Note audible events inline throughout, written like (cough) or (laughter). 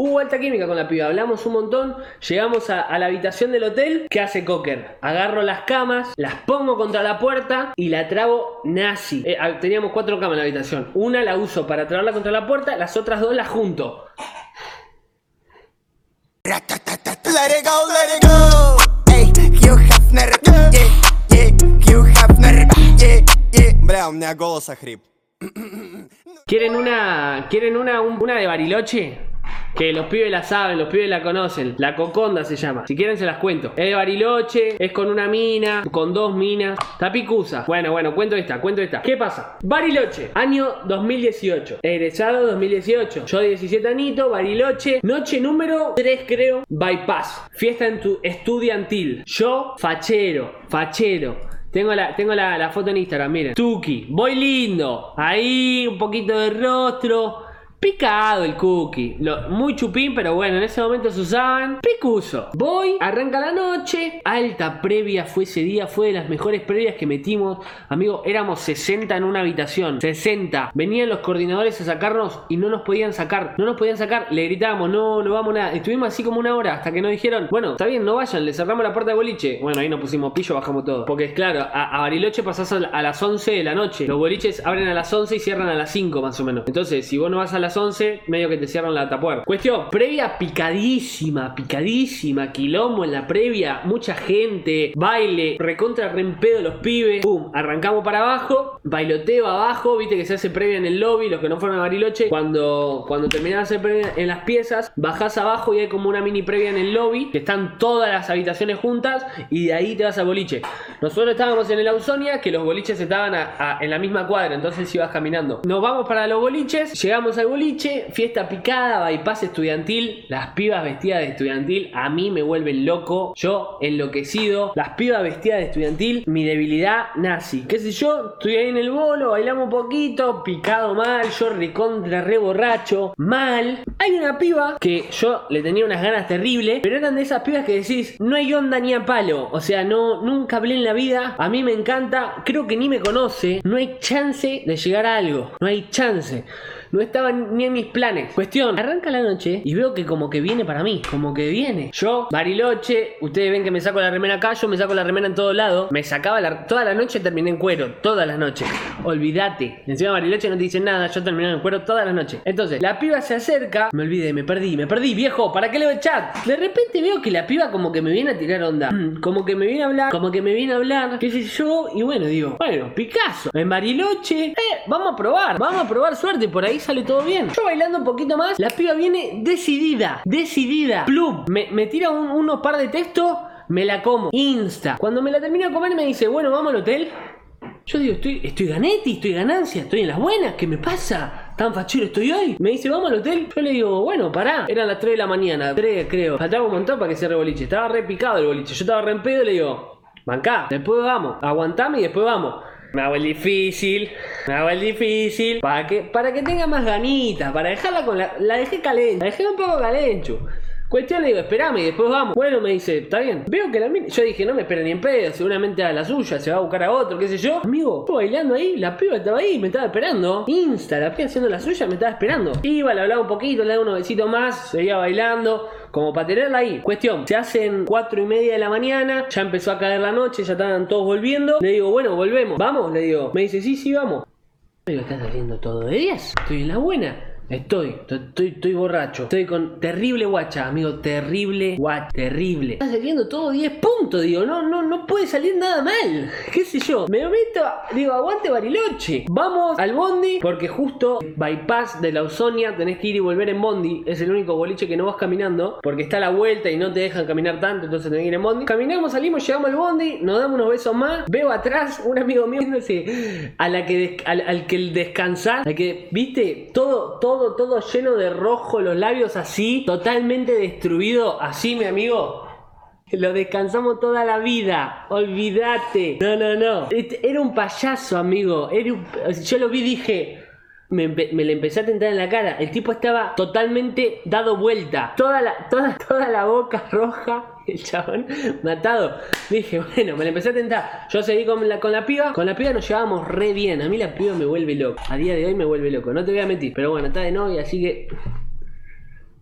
Hubo alta química con la piba, hablamos un montón, llegamos a, a la habitación del hotel, ¿qué hace Cocker? Agarro las camas, las pongo contra la puerta y la trabo nazi. Eh, ah, teníamos cuatro camas en la habitación, una la uso para trabarla contra la puerta, las otras dos las junto. Let it go, let it go. Ey, Hugh Hefner, yeah, yeah, Hugh Hefner, yeah, yeah. Бля, у меня голос охрип. ¿Quieren una, quieren una, un- una de Bariloche? Que los pibes la saben, los pibes la conocen. La Coconda se llama. Si quieren se las cuento. Es de Bariloche, es con una mina, con dos minas. Tapicusa. Bueno, bueno, cuento esta, cuento esta. ¿Qué pasa? Bariloche, año 2018. Egresado 2018. Yo 17 anitos, Bariloche. Noche número 3 creo. Bypass. Fiesta en tu estudiantil. Yo, fachero, fachero. Tengo la, tengo la, la foto en Instagram, miren. Tuki, voy lindo. Ahí, un poquito de rostro. Picado el cookie. Muy chupín, pero bueno, en ese momento se usaban. Picuso. Voy, arranca la noche. Alta previa fue ese día. Fue de las mejores previas que metimos. Amigo, éramos 60 en una habitación. 60. Venían los coordinadores a sacarnos y no nos podían sacar. No nos podían sacar. Le gritábamos, no, no vamos nada. Estuvimos así como una hora hasta que nos dijeron, bueno, está bien, no vayan. Le cerramos la puerta de boliche. Bueno, ahí nos pusimos pillo, bajamos todo. Porque es claro, a, a Bariloche pasás a, a las 11 de la noche. Los boliches abren a las 11 y cierran a las 5 más o menos. Entonces, si vos no vas a las 11, medio que te cierran la tapuerta. Cuestión, previa picadísima, picadísima, quilombo en la previa, mucha gente, baile, recontra reempedo los pibes. Pum, arrancamos para abajo, bailoteo abajo, viste que se hace previa en el lobby, los que no fueron a Bariloche, cuando, cuando terminás de hacer previa en las piezas, bajás abajo y hay como una mini previa en el lobby, que están todas las habitaciones juntas y de ahí te vas al boliche. Nosotros estábamos en el Ausonia, que los boliches estaban en la misma cuadra, entonces ibas caminando. Nos vamos para los boliches, llegamos al boliche, fiesta picada, bypass estudiantil, las pibas vestidas de estudiantil, a mí me vuelven loco, yo enloquecido, las pibas vestidas de estudiantil, mi debilidad nazi, qué sé yo, estoy ahí en el bolo, bailamos un poquito, picado mal, yo recontra re borracho, mal. Hay una piba que yo le tenía unas ganas terribles, pero eran de esas pibas que decís, no hay onda ni a palo, o sea, no, nunca hablé en la vida, a mí me encanta, creo que ni me conoce, no hay chance de llegar a algo, no hay chance. No estaba ni en mis planes. Cuestión, arranca la noche y veo que como que viene para mí, como que viene. Yo, Bariloche, ustedes ven que me saco la remera acá, yo me saco la remera en todos lados. Me sacaba la, toda la noche terminé en cuero, todas las noches. Olvídate. Encima Bariloche no te dicen nada, yo terminé en cuero todas las noches. Entonces, la piba se acerca, me olvidé, me perdí, me perdí, viejo, ¿para qué leo el chat? De repente veo que la piba como que me viene a tirar onda. Mm, Como que me viene a hablar, como que me viene a hablar, qué sé yo, y bueno, digo, bueno, Picasso, en Bariloche, eh, vamos a probar, vamos a probar suerte, por ahí sale todo bien. Yo bailando un poquito más, la piba viene decidida, decidida. Plum, me, me tira un, unos par de textos, me la como. Insta. Cuando me la termino de comer me dice, bueno, vamos al hotel. Yo digo, estoy, estoy ganetti, estoy ganancia, estoy en las buenas, ¿qué me pasa? Tan fachero estoy hoy. Me dice, vamos al hotel. Yo le digo, bueno, pará. Eran las 3 de la mañana, 3 creo. Faltaba un montón para que cierre el boliche. Estaba re picado el boliche. Yo estaba re y le digo, bancá, después vamos. Aguantame y después vamos. Me hago el difícil, me hago el difícil. Para que, para que tenga más ganitas, para dejarla con la. La dejé caliente, la dejé un poco calencho. Cuestión le digo, esperame y después vamos. Bueno, me dice, está bien. Veo que la mina. Yo dije, no me espera ni en pedo, seguramente a la suya, se va a buscar a otro, qué sé yo. Amigo, yo bailando ahí, la piba estaba ahí, me estaba esperando. Insta, la piba haciendo la suya, me estaba esperando. Iba, le hablaba un poquito, le daba unos besitos más, seguía bailando. Como para tenerla ahí. Cuestión, se hacen cuatro y media de la mañana, ya empezó a caer la noche, ya estaban todos volviendo. Le digo, bueno, volvemos. ¿Vamos? Le digo. Me dice, sí, sí, vamos. Le digo, ¿estás saliendo todo de 10? Estoy en la buena. Estoy, estoy, estoy, borracho. Estoy con terrible guacha, amigo. Terrible guacha. Terrible. Está saliendo todo 10 puntos, digo. No, no, no puede salir nada mal. ¿Qué sé yo? Me meto, digo, aguante Bariloche. Vamos al Bondi, porque justo bypass de la Ausonia tenés que ir y volver en Bondi. Es el único boliche que no vas caminando, porque está a la vuelta y no te dejan caminar tanto, entonces tenés que ir en Bondi. Caminamos, salimos, llegamos al Bondi, nos damos unos besos más. Veo atrás un amigo mío yéndose a la que al, al que el descansar, al que, viste, todo, todo, todo lleno de rojo, los labios así, totalmente destruido, así, mi amigo. Lo descansamos toda la vida. Olvídate. No, no, no. Este- Era un payaso, amigo. Era Yo lo vi y dije. Me, le empecé a tentar en la cara. El tipo estaba totalmente dado vuelta. Toda toda, toda la boca roja. (laughs) El chabón matado. Dije, bueno, me le empecé a tentar. Yo seguí con la, con la piba. Con la piba nos llevábamos re bien. A mí la piba me vuelve loco. A día de hoy me vuelve loco. No te voy a mentir. Pero bueno, está de novia, así que.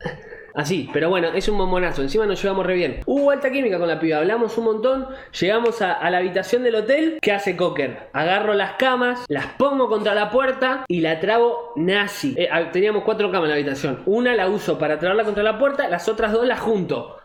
(laughs) Así, pero bueno, es un bombonazo. Encima nos llevamos re bien. Hubo alta química con la piba, hablamos un montón. Llegamos a, a la habitación del hotel. ¿Qué hace Cocker? Agarro las camas, las pongo contra la puerta y la trabo nazi. Eh, ah, teníamos cuatro camas en la habitación. Una la uso para trabarla contra la puerta, las otras dos las junto.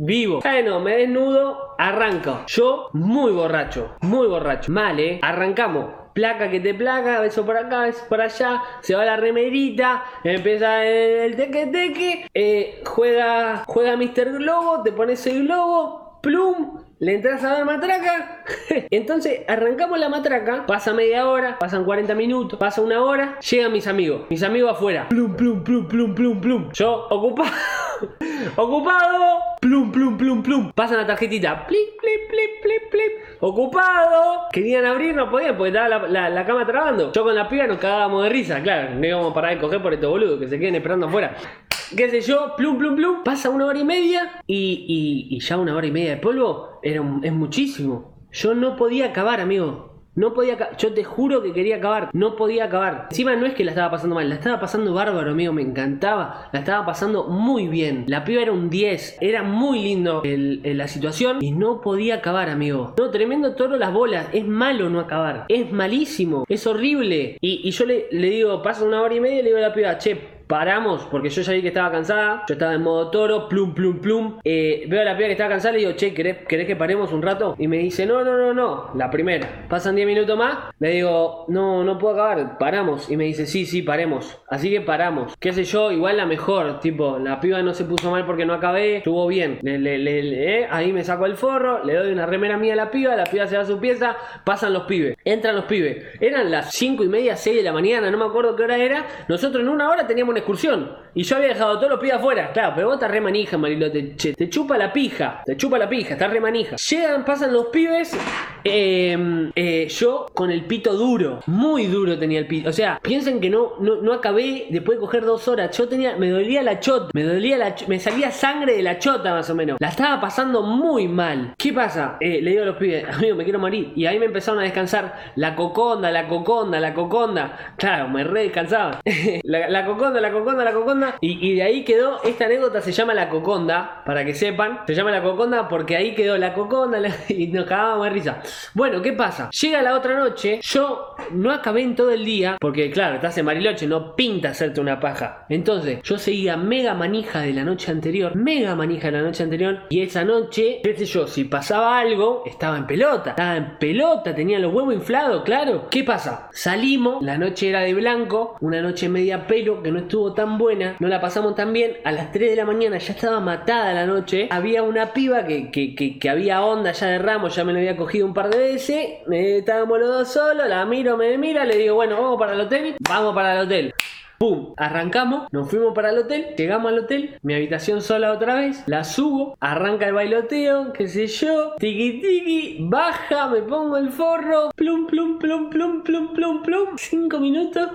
Vivo. Bueno, me desnudo, arranco. Yo, muy borracho, muy borracho. Mal, ¿eh? Arrancamos. Placa que te placa, beso por acá, beso por allá. Se va la remerita, empieza el teque teque. eh, juega, juega Mr. Globo, te pones el globo, plum, le entras a dar matraca. (laughs) Entonces arrancamos la matraca. Pasa media hora, pasan 40 minutos, pasa una hora. Llegan mis amigos, mis amigos afuera. Plum, plum, plum, plum, plum, plum. Yo ocupado. (laughs) ocupado. Plum, plum, plum, plum. Pasan la tarjetita. Plip, plip, plip, plip. Ocupado. Querían abrir, no podían porque estaba la, la- cama trabando. Yo con la piba nos cagábamos de risa, claro. No íbamos a parar de coger por estos boludos que se queden esperando afuera. qué sé yo, plum, plum, plum, pasa una hora y media y, y- y ya una hora y media de polvo era es muchísimo. Yo no podía acabar, amigo. No podía Yo te juro que quería acabar. No podía acabar. Encima no es que la estaba pasando mal, la estaba pasando bárbaro, amigo. Me encantaba. La estaba pasando muy bien. La piba era un 10. Era muy lindo el- la situación. Y no podía acabar, amigo. No, tremendo toro las bolas. Es malo no acabar. Es malísimo. Es horrible. Y, y yo le, le digo, pasa una hora y media y le digo a la piba, che, Paramos porque yo ya vi que estaba cansada. Yo estaba en modo toro, plum, plum, plum. Eh, veo a la piba que estaba cansada y digo, che, ¿querés, querés que paremos un rato? Y me dice, no, no, no, no. La primera. Pasan 10 minutos más. Le digo, no, no puedo acabar. Paramos. Y me dice, sí, sí, paremos. Así que paramos. Qué sé yo, igual la mejor. Tipo, la piba no se puso mal porque no acabé. Estuvo bien. Le- le- eh, ahí me saco el forro. Le doy una remera mía a la piba. La piba se va a su pieza. Pasan los pibes. Entran los pibes. Eran las 5 y media, 6 de la mañana. No me acuerdo qué hora era. Nosotros en una hora teníamos excursión. Y yo había dejado todos los pibes afuera. Claro, pero vos estás re manija, Marilote. Che, te chupa la pija. Te chupa la pija. Estás re manija. Llegan, pasan los pibes. eh, eh, yo con el pito duro. Muy duro tenía el pito. O sea, piensen que no, no, no acabé después de coger dos horas. Yo tenía. Me dolía la chota. Me dolía la Me salía sangre de la chota, más o menos. La estaba pasando muy mal. ¿Qué pasa? Eh, le digo a los pibes, amigo, me quiero morir. Y ahí me empezaron a descansar. La coconda, la coconda, la coconda. Claro, me re descansaban. (laughs) la, la coconda, la coconda, la coconda. Y, de ahí quedó. Esta anécdota se llama la coconda. Para que sepan. Se llama la coconda porque ahí quedó la coconda. la- (laughs) y nos cagábamos de risa. Bueno, ¿qué pasa? Llega la otra noche. Yo no acabé en todo el día. Porque, claro, estás en Mariloche. No pinta hacerte una paja. Entonces, yo seguía mega manija de la noche anterior. Mega manija de la noche anterior. Y esa noche, qué sé yo, si pasaba algo, estaba en pelota. Estaba en pelota, tenía los huevos inflados, claro. ¿Qué pasa? Salimos, la noche era de blanco, una noche media pelo que no estuvo tan buena, no la pasamos tan bien. A las 3 de la mañana ya estaba matada la noche. Había una piba que, que, que- había onda ya de ramos, ya me lo había cogido un par de veces. Eh, estábamos los dos solos, la miro, me mira, le digo, bueno, vamos para el hotel, vamos para el hotel. ¡Pum! Arrancamos, nos fuimos para el hotel, llegamos al hotel, mi habitación sola otra vez, la subo, arranca el bailoteo, qué sé yo, tiki tiki, baja, me pongo el forro, plum, plum, plum, plum, plum, plum, plum, cinco minutos.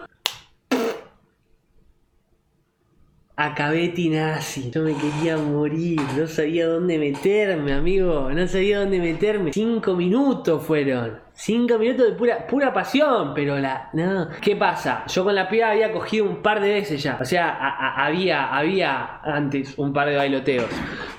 Acabé tinazi, yo me quería morir, no sabía dónde meterme, amigo, no sabía dónde meterme. Cinco minutos fueron. Cinco minutos de pura, pura pasión, pero la. No. ¿Qué pasa? Yo con la piba había cogido un par de veces ya. O sea, había, había antes un par de bailoteos.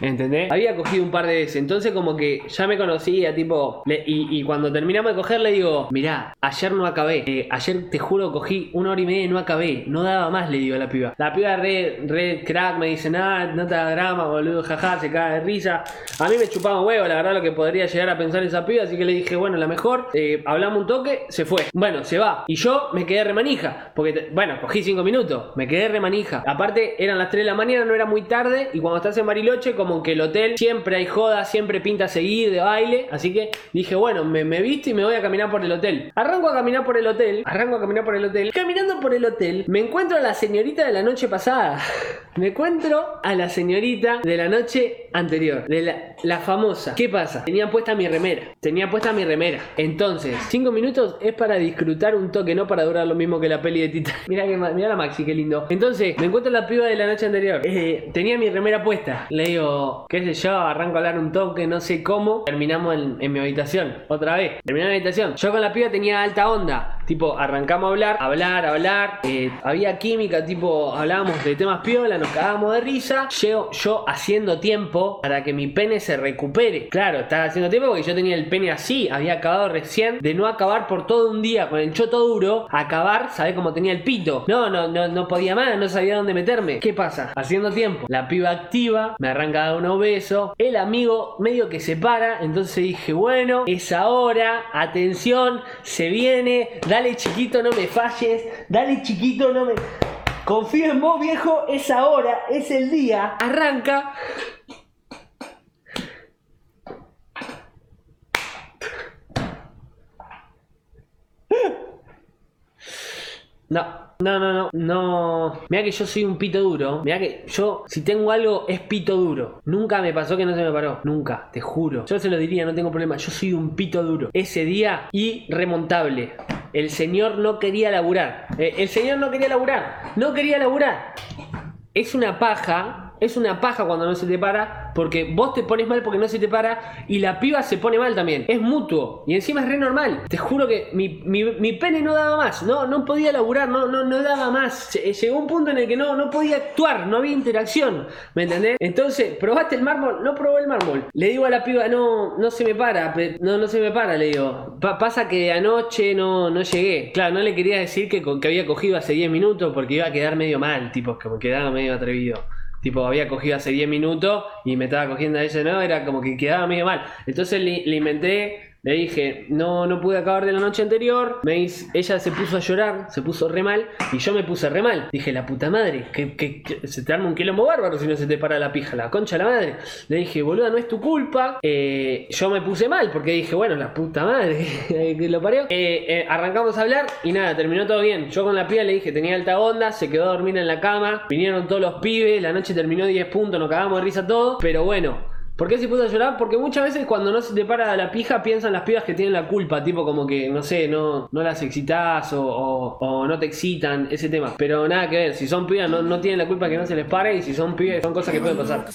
¿Entendés? Había cogido un par de veces. Entonces, como que ya me conocía, tipo. y, cuando terminamos de coger, le digo: Mirá, ayer no acabé. Eh, ayer te juro, cogí una hora y media y no acabé. No daba más, le digo a la piba. La piba re, re crack me dice: Nada, no te da drama, boludo, jaja, se caga de risa. A mí me chupaba un huevo, la verdad, lo que podría llegar a pensar esa piba. Así que le dije: Bueno, la mejor. eh, hablamos un toque, se fue. Bueno, se va. Y yo me quedé remanija. Porque, bueno, cogí cinco minutos. Me quedé remanija. Aparte, eran las 3 de la mañana, no era muy tarde. Y cuando estás en Bariloche, como que el hotel siempre hay joda, siempre pinta seguir de baile. Así que dije, bueno, me, me viste y me voy a caminar por el hotel. Arranco a caminar por el hotel. Arranco a caminar por el hotel. Caminando por el hotel, me encuentro a la señorita de la noche pasada. (laughs) Me encuentro a la señorita de la noche anterior. De la, famosa. ¿Qué pasa? Tenía puesta mi remera. Tenía puesta mi remera. Entonces, 5 minutos es para disfrutar un toque, no para durar lo mismo que la peli de Titanic. (laughs) Mira que mira la Maxi, qué lindo. Entonces, me encuentro a la piba de la noche anterior. Eh, tenía mi remera puesta. Le digo, qué sé yo, arranco a hablar un toque, no sé cómo. Terminamos en, mi habitación. Otra vez. Terminamos en mi habitación. Yo con la piba tenía alta onda. Tipo, arrancamos a hablar, hablar, hablar. eh, había química, tipo, hablábamos de temas piola, nos cagábamos de risa. Llego yo haciendo tiempo para que mi pene se recupere. Claro, estaba haciendo tiempo porque yo tenía el pene así, había acabado recién de no acabar por todo un día con el choto duro, acabar, ¿sabés cómo tenía el pito? No, no, no, no podía más, no sabía dónde meterme. ¿Qué pasa? Haciendo tiempo, la piba activa, me arranca dar unos besos, el amigo medio que se para, entonces dije, bueno, es ahora, atención, se viene, dale chiquito, no me falles, dale chiquito, no me... Confío en vos, viejo, es ahora, es el día, arranca. No, no, no, no, no. Mira que yo soy un pito duro. Mira que yo, si tengo algo, es pito duro. Nunca me pasó que no se me paró. Nunca, te juro. Yo se lo diría, no tengo problema. Yo soy un pito duro. Ese día, irremontable. El señor no quería laburar. Eh, el señor no quería laburar. No quería laburar. Es una paja. Es una paja cuando no se te para. Porque vos te pones mal porque no se te para. Y la piba se pone mal también. Es mutuo. Y encima es re normal. Te juro que mi, mi- mi pene no daba más. No, no podía laburar. No, no, no daba más. Lle- Llegó un punto en el que no, no podía actuar. No había interacción. ¿Me entendés? Entonces, ¿probaste el mármol? No probé el mármol. Le digo a la piba, no, no se me para. No, no se me para, le digo. Pa- pasa que anoche no, no llegué. Claro, no le quería decir que, que había cogido hace 10 minutos porque iba a quedar medio mal. Tipo, como quedaba medio atrevido. Tipo, había cogido hace 10 minutos y me estaba cogiendo a ella, ¿no? Era como que quedaba medio mal. Entonces le, le inventé, le dije, no, no pude acabar de la noche anterior. Me dice- ella se puso a llorar, se puso re mal y yo me puse re mal. Dije, la puta madre, que, que- se te arma un quilombo bárbaro si no se te para la pija, la concha la madre. Le dije, boluda, no es tu culpa. Eh, yo me puse mal porque dije, bueno, la puta madre, (laughs) que lo parió. Eh, eh, arrancamos a hablar y nada, terminó todo bien. Yo con la piba le dije, tenía alta onda, se quedó a dormir en la cama. Vinieron todos los pibes, la noche terminó 10 puntos, nos cagamos de risa todos. Pero bueno. ¿Por qué se puso a llorar? Porque muchas veces cuando no se te para la pija piensan las pibas que tienen la culpa, tipo como que, no sé, no, no las excitas o, no te excitan, ese tema. Pero nada que ver, si son pibas no, no tienen la culpa que no se les pare y si son pibes son cosas que pueden pasar.